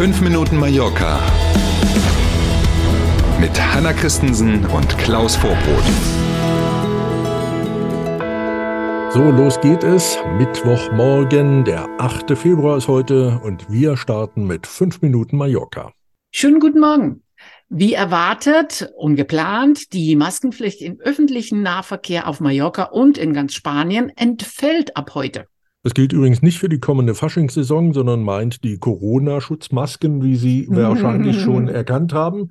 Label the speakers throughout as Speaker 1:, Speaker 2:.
Speaker 1: 5 Minuten Mallorca mit Hanna Christensen und Klaus Vorbrot.
Speaker 2: So, los geht es. Mittwochmorgen, der 8. Februar ist heute und wir starten mit 5 Minuten Mallorca.
Speaker 3: Schönen guten Morgen. Wie erwartet und geplant, die Maskenpflicht im öffentlichen Nahverkehr auf Mallorca und in ganz Spanien entfällt ab heute.
Speaker 2: Das gilt übrigens nicht für die kommende Faschingssaison, sondern meint die Corona-Schutzmasken, wie Sie wahrscheinlich schon erkannt haben.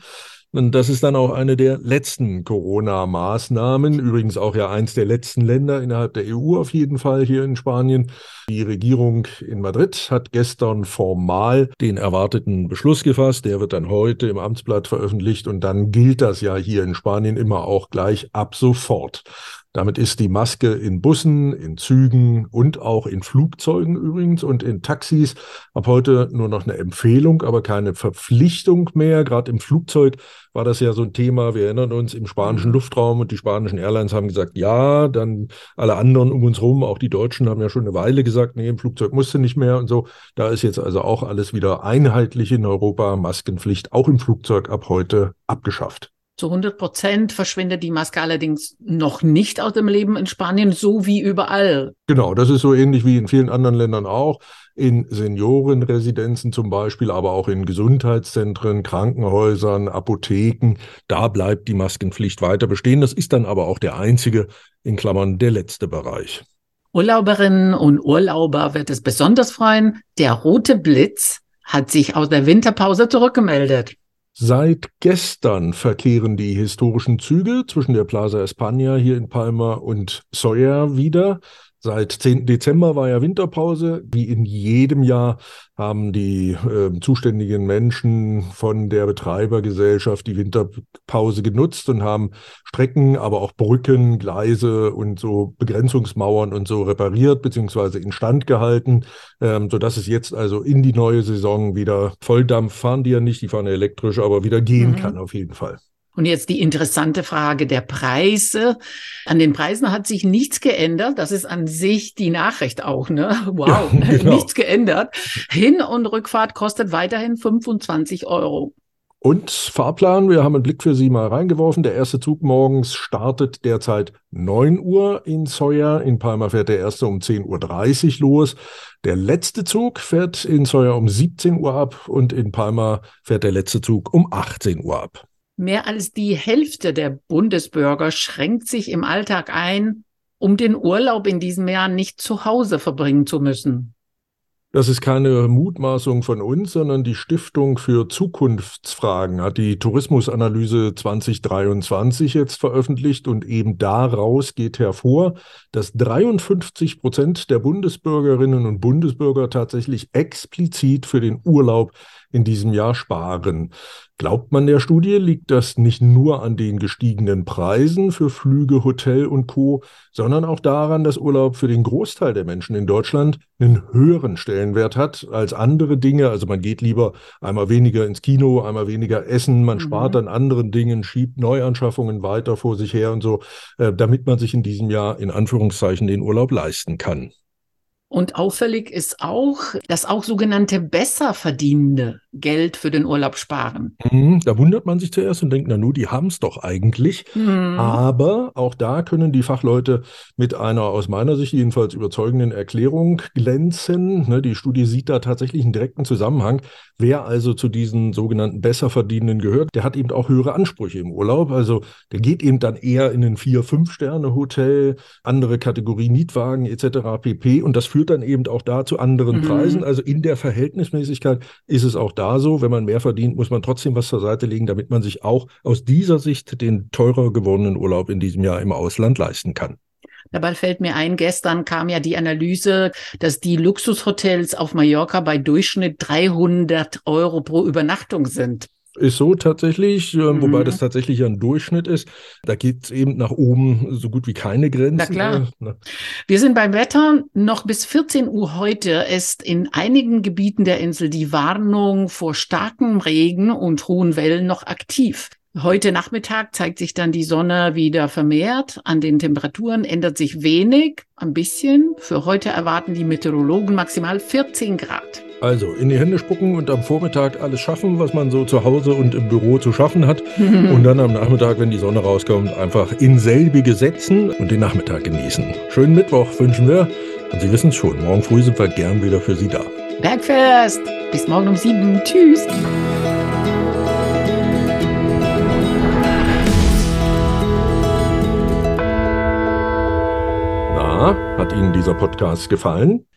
Speaker 2: Und das ist dann auch eine der letzten Corona-Maßnahmen. Übrigens auch ja eins der letzten Länder innerhalb der EU auf jeden Fall hier in Spanien. Die Regierung in Madrid hat gestern formal den erwarteten Beschluss gefasst. Der wird dann heute im Amtsblatt veröffentlicht und dann gilt das ja hier in Spanien immer auch gleich ab sofort. Damit ist die Maske in Bussen, in Zügen und auch in Flugzeugen übrigens und in Taxis ab heute nur noch eine Empfehlung, aber keine Verpflichtung mehr. Gerade im Flugzeug war das ja so ein Thema. Wir erinnern uns im spanischen Luftraum und die spanischen Airlines haben gesagt, ja, dann alle anderen um uns rum, auch die Deutschen haben ja schon eine Weile gesagt, nee, im Flugzeug musste nicht mehr und so. Da ist jetzt also auch alles wieder einheitlich in Europa, Maskenpflicht auch im Flugzeug ab heute abgeschafft.
Speaker 3: Zu 100 Prozent verschwindet die Maske allerdings noch nicht aus dem Leben in Spanien, so wie überall.
Speaker 2: Genau, das ist so ähnlich wie in vielen anderen Ländern auch. In Seniorenresidenzen zum Beispiel, aber auch in Gesundheitszentren, Krankenhäusern, Apotheken. Da bleibt die Maskenpflicht weiter bestehen. Das ist dann aber auch der einzige, in Klammern, der letzte Bereich.
Speaker 3: Urlauberinnen und Urlauber wird es besonders freuen. Der rote Blitz hat sich aus der Winterpause zurückgemeldet.
Speaker 2: Seit gestern verkehren die historischen Züge zwischen der Plaza España hier in Palma und Soya wieder. Seit 10. Dezember war ja Winterpause. Wie in jedem Jahr haben die äh, zuständigen Menschen von der Betreibergesellschaft die Winterpause genutzt und haben Strecken, aber auch Brücken, Gleise und so Begrenzungsmauern und so repariert bzw. instand gehalten, ähm, sodass es jetzt also in die neue Saison wieder Volldampf fahren die ja nicht, die fahren ja elektrisch, aber wieder gehen mhm. kann auf jeden Fall.
Speaker 3: Und jetzt die interessante Frage der Preise. An den Preisen hat sich nichts geändert. Das ist an sich die Nachricht auch, ne? Wow, ja, genau. nichts geändert. Hin- und Rückfahrt kostet weiterhin 25 Euro.
Speaker 2: Und Fahrplan, wir haben einen Blick für Sie mal reingeworfen. Der erste Zug morgens startet derzeit 9 Uhr in Sawyer. In Palma fährt der erste um 10.30 Uhr los. Der letzte Zug fährt in Sawyer um 17 Uhr ab und in Palma fährt der letzte Zug um 18 Uhr ab.
Speaker 3: Mehr als die Hälfte der Bundesbürger schränkt sich im Alltag ein, um den Urlaub in diesem Jahr nicht zu Hause verbringen zu müssen.
Speaker 2: Das ist keine Mutmaßung von uns, sondern die Stiftung für Zukunftsfragen hat die Tourismusanalyse 2023 jetzt veröffentlicht und eben daraus geht hervor, dass 53 Prozent der Bundesbürgerinnen und Bundesbürger tatsächlich explizit für den Urlaub in diesem Jahr sparen. Glaubt man der Studie, liegt das nicht nur an den gestiegenen Preisen für Flüge, Hotel und Co., sondern auch daran, dass Urlaub für den Großteil der Menschen in Deutschland einen höheren Stellenwert hat als andere Dinge. Also man geht lieber einmal weniger ins Kino, einmal weniger essen, man mhm. spart an anderen Dingen, schiebt Neuanschaffungen weiter vor sich her und so, äh, damit man sich in diesem Jahr in Anführungszeichen den Urlaub leisten kann.
Speaker 3: Und auffällig ist auch, dass auch sogenannte Besserverdienende Geld für den Urlaub sparen.
Speaker 2: Mhm, da wundert man sich zuerst und denkt, na nu, die haben es doch eigentlich. Mhm. Aber auch da können die Fachleute mit einer aus meiner Sicht jedenfalls überzeugenden Erklärung glänzen. Ne, die Studie sieht da tatsächlich einen direkten Zusammenhang. Wer also zu diesen sogenannten Besserverdienenden gehört, der hat eben auch höhere Ansprüche im Urlaub. Also der geht eben dann eher in ein vier, fünf Sterne Hotel, andere Kategorie Mietwagen etc. pp. Und das führt dann eben auch da zu anderen mhm. Preisen. Also in der Verhältnismäßigkeit ist es auch da so, wenn man mehr verdient, muss man trotzdem was zur Seite legen, damit man sich auch aus dieser Sicht den teurer gewordenen Urlaub in diesem Jahr im Ausland leisten kann.
Speaker 3: Dabei fällt mir ein, gestern kam ja die Analyse, dass die Luxushotels auf Mallorca bei Durchschnitt 300 Euro pro Übernachtung sind.
Speaker 2: Ist so tatsächlich, mhm. wobei das tatsächlich ein Durchschnitt ist. Da geht es eben nach oben so gut wie keine Grenzen.
Speaker 3: Na klar. Ne? Wir sind beim Wetter. Noch bis 14 Uhr heute ist in einigen Gebieten der Insel die Warnung vor starkem Regen und hohen Wellen noch aktiv. Heute Nachmittag zeigt sich dann die Sonne wieder vermehrt. An den Temperaturen ändert sich wenig, ein bisschen. Für heute erwarten die Meteorologen maximal 14 Grad.
Speaker 2: Also in die Hände spucken und am Vormittag alles schaffen, was man so zu Hause und im Büro zu schaffen hat. und dann am Nachmittag, wenn die Sonne rauskommt, einfach in selbige setzen und den Nachmittag genießen. Schönen Mittwoch wünschen wir. Und Sie wissen es schon, morgen früh sind wir gern wieder für Sie da.
Speaker 3: Bergfest! Bis morgen um sieben. Tschüss!
Speaker 2: Na, hat Ihnen dieser Podcast gefallen?